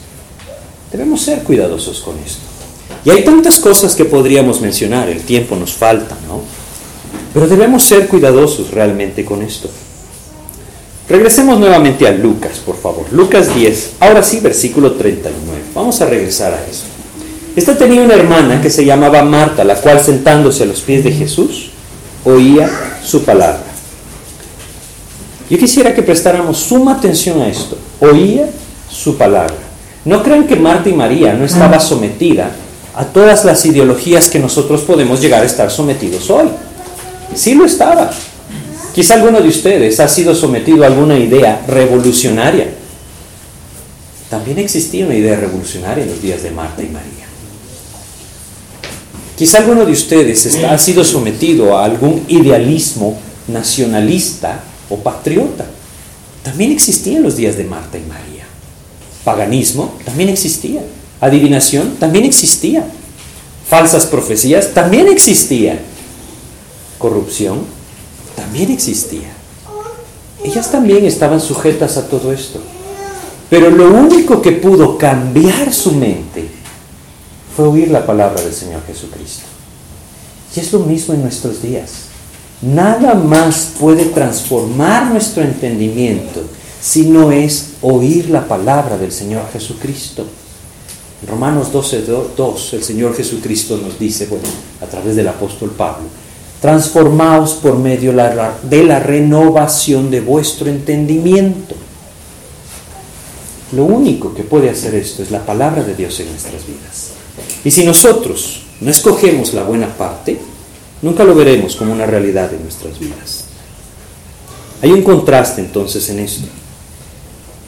Debemos ser cuidadosos con esto. Y hay tantas cosas que podríamos mencionar, el tiempo nos falta, ¿no? Pero debemos ser cuidadosos realmente con esto. Regresemos nuevamente a Lucas, por favor. Lucas 10, ahora sí, versículo 39. Vamos a regresar a eso. Esta tenía una hermana que se llamaba Marta, la cual sentándose a los pies de Jesús, oía su palabra. Yo quisiera que prestáramos suma atención a esto. Oía su palabra. No crean que Marta y María no estaba sometida a todas las ideologías que nosotros podemos llegar a estar sometidos hoy. Sí lo estaba. Quizá alguno de ustedes ha sido sometido a alguna idea revolucionaria. También existía una idea revolucionaria en los días de Marta y María. Quizá alguno de ustedes ha sido sometido a algún idealismo nacionalista o patriota. También existía en los días de Marta y María. Paganismo también existía. Adivinación también existía. Falsas profecías también existían. Corrupción también existía. Ellas también estaban sujetas a todo esto. Pero lo único que pudo cambiar su mente fue oír la palabra del Señor Jesucristo. Y es lo mismo en nuestros días. Nada más puede transformar nuestro entendimiento si no es oír la palabra del Señor Jesucristo. En Romanos 12, 2, el Señor Jesucristo nos dice, bueno, a través del apóstol Pablo, transformaos por medio de la renovación de vuestro entendimiento. Lo único que puede hacer esto es la palabra de Dios en nuestras vidas. Y si nosotros no escogemos la buena parte, nunca lo veremos como una realidad en nuestras vidas. Hay un contraste entonces en esto.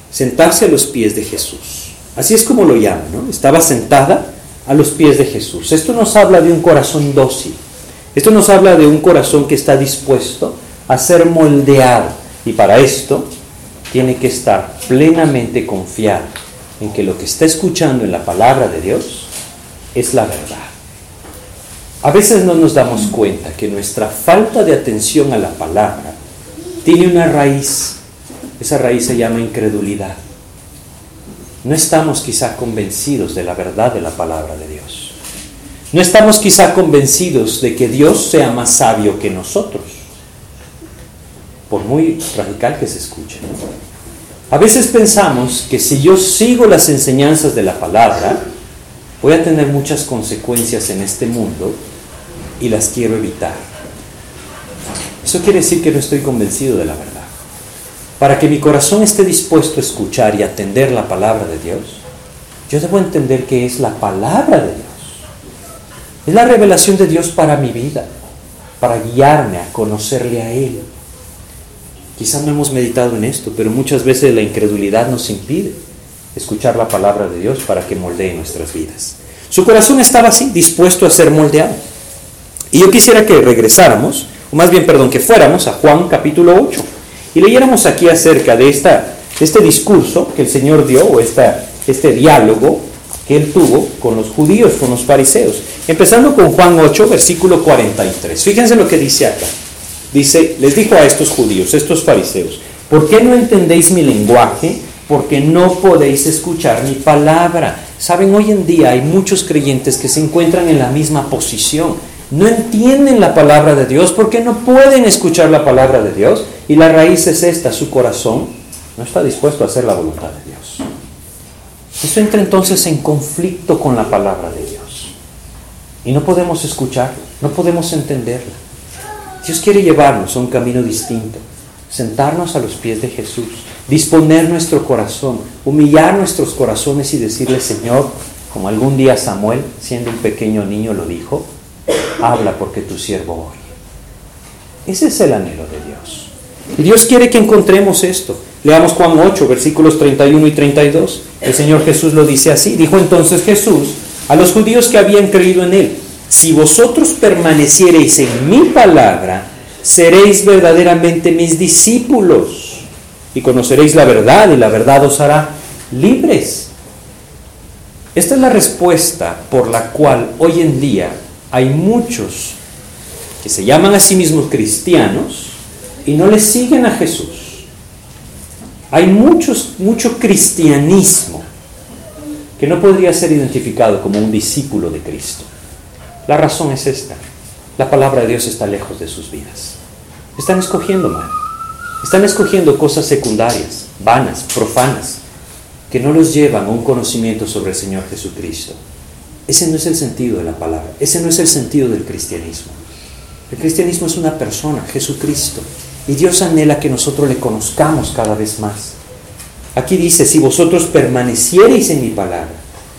Sentarse a los pies de Jesús. Así es como lo llama, ¿no? Estaba sentada a los pies de Jesús. Esto nos habla de un corazón dócil. Esto nos habla de un corazón que está dispuesto a ser moldeado. Y para esto tiene que estar plenamente confiado en que lo que está escuchando en la palabra de Dios es la verdad. A veces no nos damos cuenta que nuestra falta de atención a la palabra tiene una raíz. Esa raíz se llama incredulidad. No estamos quizá convencidos de la verdad de la palabra de Dios. No estamos quizá convencidos de que Dios sea más sabio que nosotros. Por muy radical que se escuche. A veces pensamos que si yo sigo las enseñanzas de la palabra, voy a tener muchas consecuencias en este mundo y las quiero evitar. Eso quiere decir que no estoy convencido de la verdad. Para que mi corazón esté dispuesto a escuchar y atender la palabra de Dios, yo debo entender que es la palabra de Dios. Es la revelación de Dios para mi vida, para guiarme a conocerle a Él. Quizás no hemos meditado en esto, pero muchas veces la incredulidad nos impide escuchar la palabra de Dios para que moldee nuestras vidas. Su corazón estaba así, dispuesto a ser moldeado. Y yo quisiera que regresáramos, o más bien, perdón, que fuéramos a Juan capítulo 8 y leyéramos aquí acerca de esta, este discurso que el Señor dio, o este diálogo que él tuvo con los judíos, con los fariseos. Empezando con Juan 8, versículo 43. Fíjense lo que dice acá. Dice, les dijo a estos judíos, estos fariseos, ¿por qué no entendéis mi lenguaje? Porque no podéis escuchar mi palabra. Saben, hoy en día hay muchos creyentes que se encuentran en la misma posición no entienden la palabra de Dios porque no pueden escuchar la palabra de Dios. Y la raíz es esta, su corazón no está dispuesto a hacer la voluntad de Dios. Eso entra entonces en conflicto con la palabra de Dios. Y no podemos escucharla, no podemos entenderla. Dios quiere llevarnos a un camino distinto, sentarnos a los pies de Jesús, disponer nuestro corazón, humillar nuestros corazones y decirle, Señor, como algún día Samuel, siendo un pequeño niño, lo dijo, habla porque tu siervo oye. Ese es el anhelo de Dios. Dios quiere que encontremos esto. Leamos Juan 8, versículos 31 y 32. El Señor Jesús lo dice así. Dijo entonces Jesús a los judíos que habían creído en Él, si vosotros permaneciereis en mi palabra, seréis verdaderamente mis discípulos y conoceréis la verdad y la verdad os hará libres. Esta es la respuesta por la cual hoy en día hay muchos que se llaman a sí mismos cristianos y no le siguen a Jesús. Hay muchos, mucho cristianismo que no podría ser identificado como un discípulo de Cristo. La razón es esta. La palabra de Dios está lejos de sus vidas. Están escogiendo mal. Están escogiendo cosas secundarias, vanas, profanas, que no los llevan a un conocimiento sobre el Señor Jesucristo. Ese no es el sentido de la palabra, ese no es el sentido del cristianismo. El cristianismo es una persona, Jesucristo, y Dios anhela que nosotros le conozcamos cada vez más. Aquí dice, si vosotros permaneciereis en mi palabra,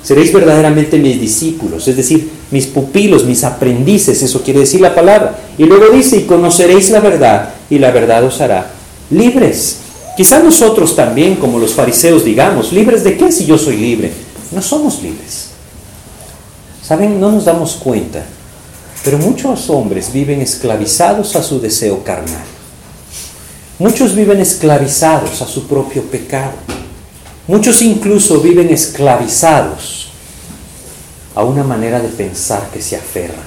seréis verdaderamente mis discípulos, es decir, mis pupilos, mis aprendices, eso quiere decir la palabra. Y luego dice, y conoceréis la verdad, y la verdad os hará libres. Quizá nosotros también, como los fariseos, digamos, ¿libres de qué si yo soy libre? No somos libres. Saben, no nos damos cuenta, pero muchos hombres viven esclavizados a su deseo carnal. Muchos viven esclavizados a su propio pecado. Muchos incluso viven esclavizados a una manera de pensar que se aferran,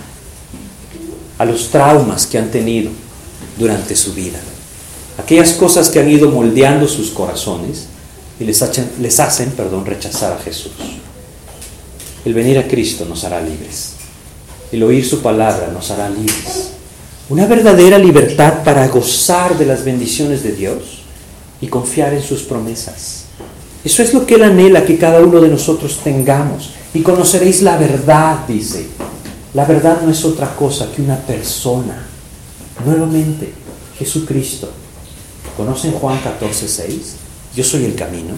a los traumas que han tenido durante su vida, aquellas cosas que han ido moldeando sus corazones y les hacen, les hacen perdón, rechazar a Jesús. El venir a Cristo nos hará libres. El oír su palabra nos hará libres. Una verdadera libertad para gozar de las bendiciones de Dios y confiar en sus promesas. Eso es lo que Él anhela que cada uno de nosotros tengamos. y conoceréis la verdad, dice. La verdad no es otra cosa que una persona. Nuevamente, Jesucristo. ¿Conocen Juan 14, 6? Yo soy el camino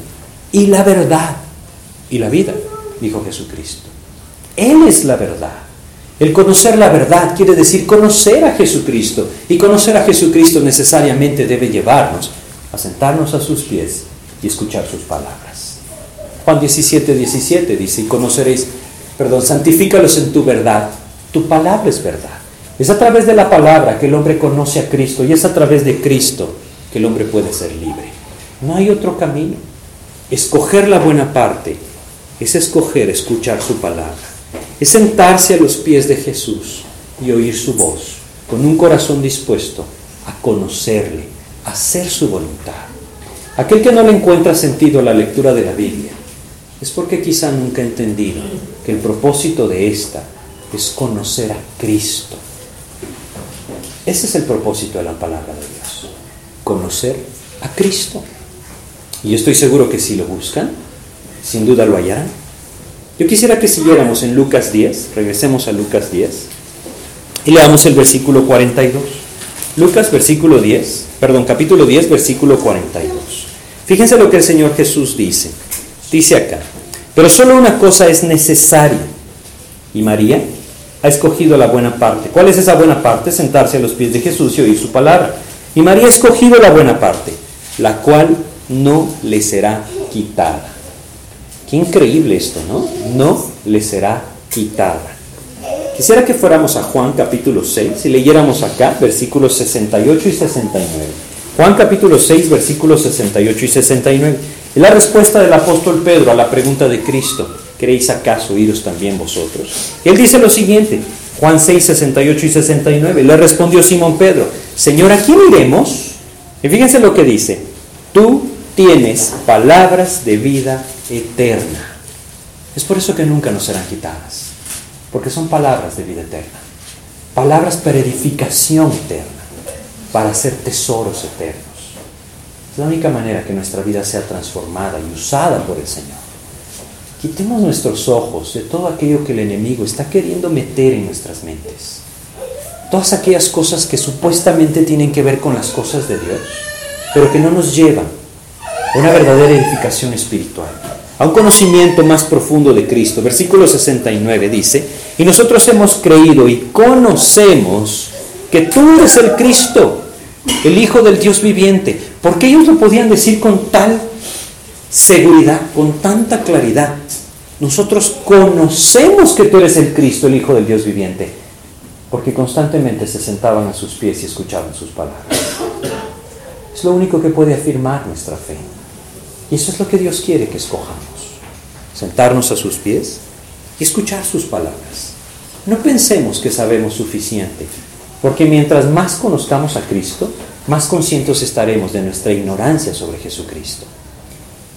y la verdad y la vida, dijo Jesucristo. Él es la verdad. El conocer la verdad quiere decir conocer a Jesucristo. Y conocer a Jesucristo necesariamente debe llevarnos a sentarnos a sus pies y escuchar sus palabras. Juan 17, 17 dice, y conoceréis, perdón, santifícalos en tu verdad. Tu palabra es verdad. Es a través de la palabra que el hombre conoce a Cristo y es a través de Cristo que el hombre puede ser libre. No hay otro camino. Escoger la buena parte es escoger escuchar su palabra. Es sentarse a los pies de Jesús y oír su voz con un corazón dispuesto a conocerle, a hacer su voluntad. Aquel que no le encuentra sentido a la lectura de la Biblia es porque quizá nunca ha entendido que el propósito de esta es conocer a Cristo. Ese es el propósito de la palabra de Dios, conocer a Cristo. Y estoy seguro que si lo buscan, sin duda lo hallarán. Yo quisiera que siguiéramos en Lucas 10, regresemos a Lucas 10 y leamos el versículo 42. Lucas versículo 10, perdón, capítulo 10, versículo 42. Fíjense lo que el Señor Jesús dice. Dice acá, pero solo una cosa es necesaria. Y María ha escogido la buena parte. ¿Cuál es esa buena parte? Sentarse a los pies de Jesús y oír su palabra. Y María ha escogido la buena parte, la cual no le será quitada. Qué increíble esto, ¿no? No le será quitada. Quisiera que fuéramos a Juan capítulo 6 y leyéramos acá versículos 68 y 69. Juan capítulo 6 versículos 68 y 69. Es la respuesta del apóstol Pedro a la pregunta de Cristo. ¿Queréis acaso iros también vosotros? Él dice lo siguiente, Juan 6, 68 y 69. Le respondió Simón Pedro, Señor, ¿a quién iremos? Y fíjense lo que dice, tú tienes palabras de vida eterna. Es por eso que nunca nos serán quitadas, porque son palabras de vida eterna, palabras para edificación eterna, para hacer tesoros eternos. Es la única manera que nuestra vida sea transformada y usada por el Señor. Quitemos nuestros ojos de todo aquello que el enemigo está queriendo meter en nuestras mentes. Todas aquellas cosas que supuestamente tienen que ver con las cosas de Dios, pero que no nos llevan una verdadera edificación espiritual, a un conocimiento más profundo de Cristo. Versículo 69 dice, y nosotros hemos creído y conocemos que tú eres el Cristo, el Hijo del Dios viviente. porque ellos lo podían decir con tal seguridad, con tanta claridad? Nosotros conocemos que tú eres el Cristo, el Hijo del Dios viviente, porque constantemente se sentaban a sus pies y escuchaban sus palabras. Es lo único que puede afirmar nuestra fe. Y eso es lo que Dios quiere que escojamos. Sentarnos a sus pies y escuchar sus palabras. No pensemos que sabemos suficiente, porque mientras más conozcamos a Cristo, más conscientes estaremos de nuestra ignorancia sobre Jesucristo.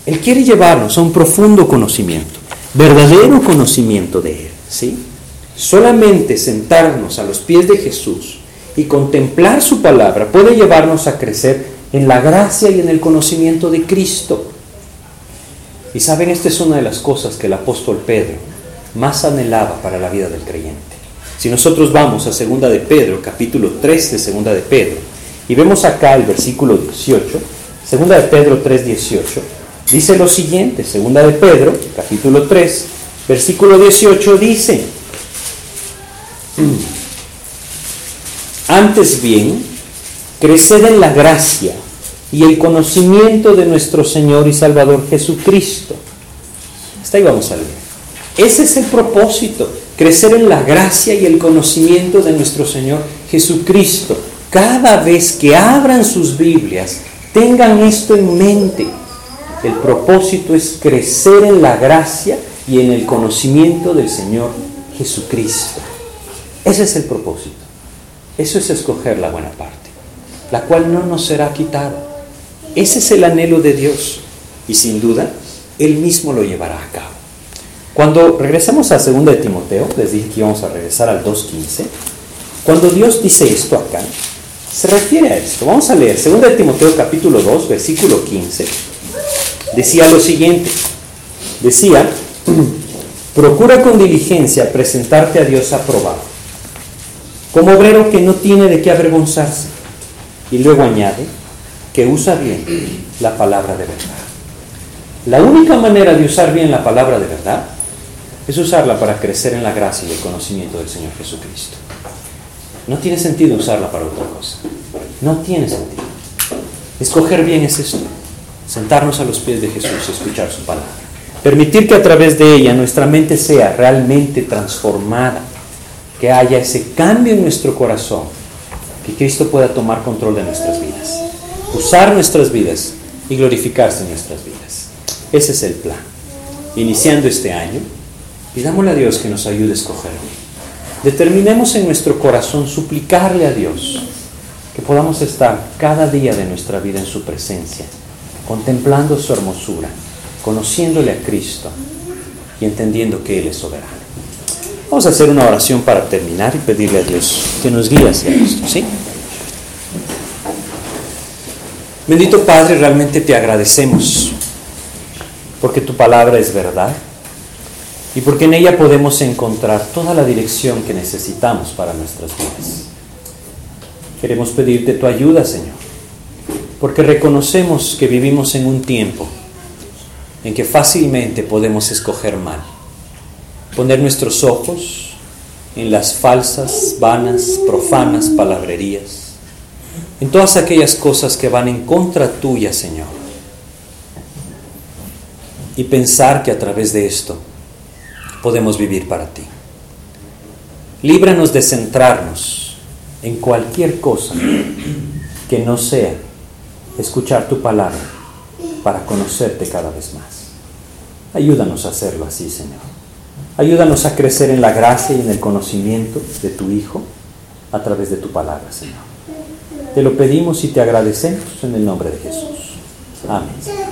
Él quiere llevarnos a un profundo conocimiento, verdadero conocimiento de Él. ¿sí? Solamente sentarnos a los pies de Jesús y contemplar su palabra puede llevarnos a crecer en la gracia y en el conocimiento de Cristo. Y saben, esta es una de las cosas que el apóstol Pedro más anhelaba para la vida del creyente. Si nosotros vamos a segunda de Pedro, capítulo 3 de segunda de Pedro, y vemos acá el versículo 18, segunda de Pedro 3, 18, dice lo siguiente, segunda de Pedro, capítulo 3, versículo 18 dice, antes bien, creced en la gracia y el conocimiento de nuestro Señor y Salvador Jesucristo. Hasta ahí vamos a leer. Ese es el propósito, crecer en la gracia y el conocimiento de nuestro Señor Jesucristo. Cada vez que abran sus Biblias, tengan esto en mente. El propósito es crecer en la gracia y en el conocimiento del Señor Jesucristo. Ese es el propósito. Eso es escoger la buena parte, la cual no nos será quitada. Ese es el anhelo de Dios y sin duda Él mismo lo llevará a cabo. Cuando regresemos a 2 de Timoteo, les dije que íbamos a regresar al 2.15, cuando Dios dice esto acá, se refiere a esto. Vamos a leer 2 de Timoteo capítulo 2, versículo 15. Decía lo siguiente, decía, *clears throat* Procura con diligencia presentarte a Dios aprobado, como obrero que no tiene de qué avergonzarse. Y luego añade que usa bien la palabra de verdad. La única manera de usar bien la palabra de verdad es usarla para crecer en la gracia y el conocimiento del Señor Jesucristo. No tiene sentido usarla para otra cosa. No tiene sentido. Escoger bien es esto. Sentarnos a los pies de Jesús y escuchar su palabra. Permitir que a través de ella nuestra mente sea realmente transformada. Que haya ese cambio en nuestro corazón. Que Cristo pueda tomar control de nuestras vidas. Usar nuestras vidas y glorificarse en nuestras vidas. Ese es el plan. Iniciando este año, pidámosle a Dios que nos ayude a escoger bien. Determinemos en nuestro corazón suplicarle a Dios que podamos estar cada día de nuestra vida en su presencia, contemplando su hermosura, conociéndole a Cristo y entendiendo que Él es soberano. Vamos a hacer una oración para terminar y pedirle a Dios que nos guíe hacia esto, ¿sí? Bendito Padre, realmente te agradecemos porque tu palabra es verdad y porque en ella podemos encontrar toda la dirección que necesitamos para nuestras vidas. Queremos pedirte tu ayuda, Señor, porque reconocemos que vivimos en un tiempo en que fácilmente podemos escoger mal, poner nuestros ojos en las falsas, vanas, profanas palabrerías, en todas aquellas cosas que van en contra tuya, Señor, y pensar que a través de esto podemos vivir para ti. Líbranos de centrarnos en cualquier cosa que no sea escuchar tu palabra para conocerte cada vez más. Ayúdanos a hacerlo así, Señor. Ayúdanos a crecer en la gracia y en el conocimiento de tu Hijo a través de tu palabra, Señor. Te lo pedimos y te agradecemos en el nombre de Jesús. Amén.